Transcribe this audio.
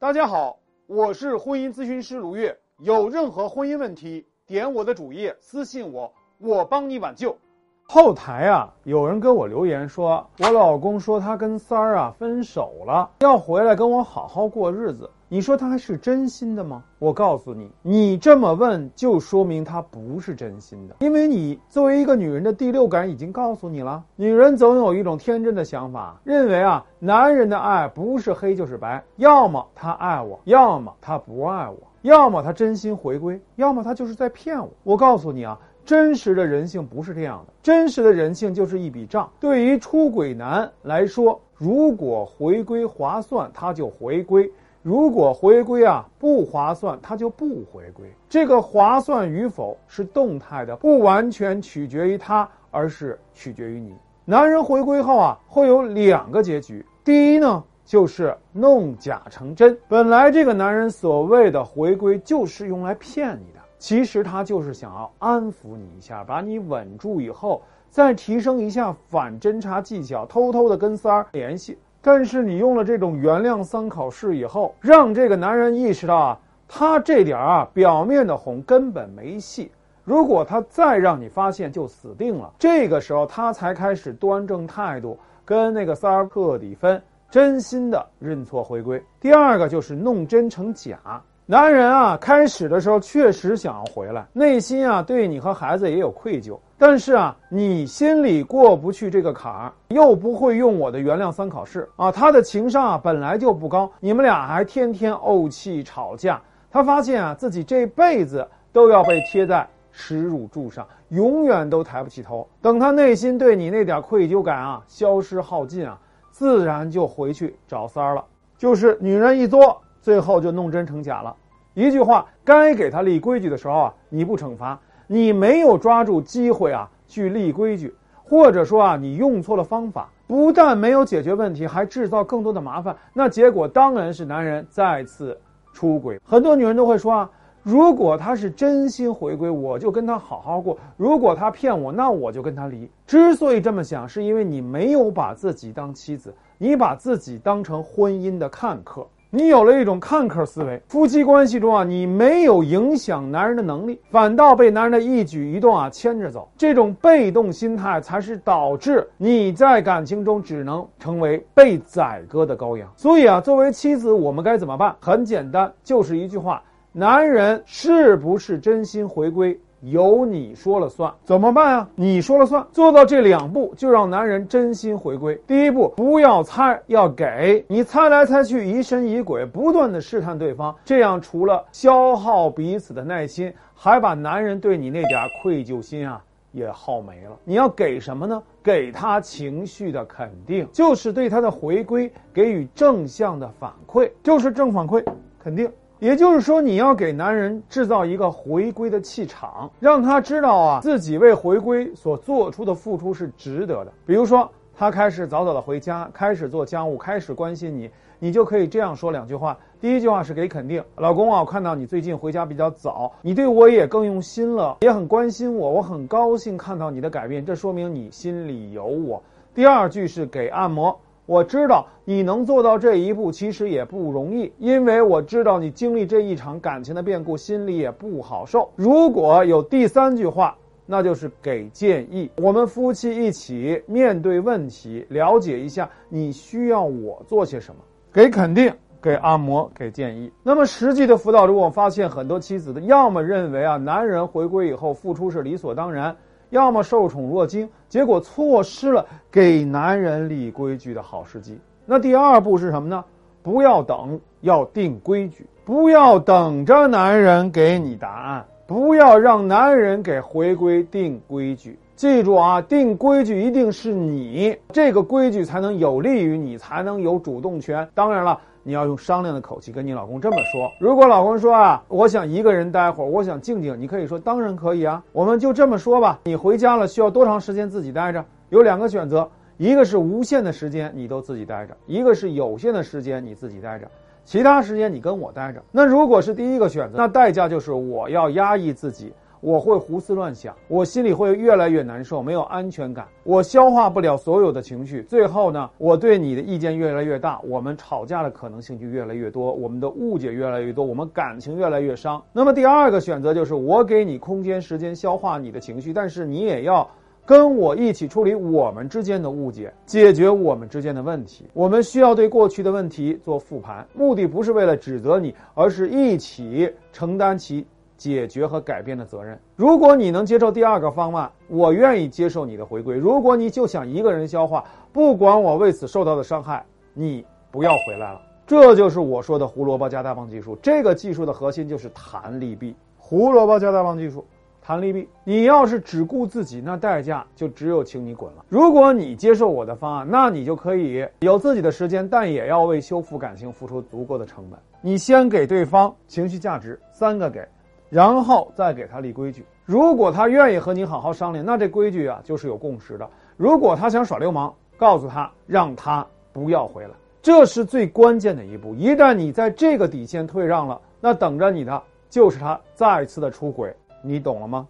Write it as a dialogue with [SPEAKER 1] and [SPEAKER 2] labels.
[SPEAKER 1] 大家好，我是婚姻咨询师卢月。有任何婚姻问题，点我的主页私信我，我帮你挽救。
[SPEAKER 2] 后台啊，有人跟我留言说，我老公说他跟三儿啊分手了，要回来跟我好好过日子。你说他还是真心的吗？我告诉你，你这么问就说明他不是真心的，因为你作为一个女人的第六感已经告诉你了。女人总有一种天真的想法，认为啊，男人的爱不是黑就是白，要么他爱我，要么他不爱我，要么他真心回归，要么他就是在骗我。我告诉你啊，真实的人性不是这样的，真实的人性就是一笔账。对于出轨男来说，如果回归划算，他就回归。如果回归啊不划算，他就不回归。这个划算与否是动态的，不完全取决于他，而是取决于你。男人回归后啊，会有两个结局。第一呢，就是弄假成真。本来这个男人所谓的回归，就是用来骗你的，其实他就是想要安抚你一下，把你稳住以后，再提升一下反侦查技巧，偷偷的跟三儿联系。但是你用了这种原谅三考试以后，让这个男人意识到啊，他这点啊表面的哄根本没戏。如果他再让你发现，就死定了。这个时候他才开始端正态度，跟那个三儿彻底分，真心的认错回归。第二个就是弄真成假。男人啊，开始的时候确实想要回来，内心啊对你和孩子也有愧疚，但是啊，你心里过不去这个坎儿，又不会用我的原谅三考试啊，他的情商啊本来就不高，你们俩还天天怄气吵架，他发现啊自己这辈子都要被贴在耻辱柱上，永远都抬不起头。等他内心对你那点愧疚感啊消失耗尽啊，自然就回去找三儿了，就是女人一作。最后就弄真成假了，一句话，该给他立规矩的时候啊，你不惩罚，你没有抓住机会啊去立规矩，或者说啊你用错了方法，不但没有解决问题，还制造更多的麻烦，那结果当然是男人再次出轨。很多女人都会说啊，如果他是真心回归，我就跟他好好过；如果他骗我，那我就跟他离。之所以这么想，是因为你没有把自己当妻子，你把自己当成婚姻的看客。你有了一种看客思维，夫妻关系中啊，你没有影响男人的能力，反倒被男人的一举一动啊牵着走。这种被动心态才是导致你在感情中只能成为被宰割的羔羊。所以啊，作为妻子，我们该怎么办？很简单，就是一句话：男人是不是真心回归？由你说了算，怎么办啊？你说了算，做到这两步，就让男人真心回归。第一步，不要猜，要给你猜来猜去，疑神疑鬼，不断的试探对方，这样除了消耗彼此的耐心，还把男人对你那点愧疚心啊也耗没了。你要给什么呢？给他情绪的肯定，就是对他的回归给予正向的反馈，就是正反馈，肯定。也就是说，你要给男人制造一个回归的气场，让他知道啊，自己为回归所做出的付出是值得的。比如说，他开始早早的回家，开始做家务，开始关心你，你就可以这样说两句话。第一句话是给肯定，老公啊，我看到你最近回家比较早，你对我也更用心了，也很关心我，我很高兴看到你的改变，这说明你心里有我。第二句是给按摩。我知道你能做到这一步，其实也不容易，因为我知道你经历这一场感情的变故，心里也不好受。如果有第三句话，那就是给建议。我们夫妻一起面对问题，了解一下你需要我做些什么，给肯定，给按摩，给建议。那么实际的辅导中，我发现很多妻子的，要么认为啊，男人回归以后付出是理所当然。要么受宠若惊，结果错失了给男人立规矩的好时机。那第二步是什么呢？不要等，要定规矩。不要等着男人给你答案，不要让男人给回归定规矩。记住啊，定规矩一定是你，这个规矩才能有利于你，才能有主动权。当然了。你要用商量的口气跟你老公这么说。如果老公说啊，我想一个人待会儿，我想静静，你可以说当然可以啊，我们就这么说吧。你回家了需要多长时间自己待着？有两个选择，一个是无限的时间你都自己待着，一个是有限的时间你自己待着，其他时间你跟我待着。那如果是第一个选择，那代价就是我要压抑自己，我会胡思乱想，我心里会越来越难受，没有安全感，我消化不了所有的情绪，最后呢，我对你的意见越来越大，我们吵架的可能性就越来越多，我们的误解越来越多，我们感情越来越伤。那么第二个选择就是我给你空间、时间消化你的情绪，但是你也要。跟我一起处理我们之间的误解，解决我们之间的问题。我们需要对过去的问题做复盘，目的不是为了指责你，而是一起承担起解决和改变的责任。如果你能接受第二个方案，我愿意接受你的回归。如果你就想一个人消化，不管我为此受到的伤害，你不要回来了。这就是我说的胡萝卜加大棒技术。这个技术的核心就是弹力臂，胡萝卜加大棒技术。弹利弊，你要是只顾自己，那代价就只有请你滚了。如果你接受我的方案，那你就可以有自己的时间，但也要为修复感情付出足够的成本。你先给对方情绪价值三个给，然后再给他立规矩。如果他愿意和你好好商量，那这规矩啊就是有共识的。如果他想耍流氓，告诉他让他不要回来，这是最关键的一步。一旦你在这个底线退让了，那等着你的就是他再次的出轨。你懂了吗？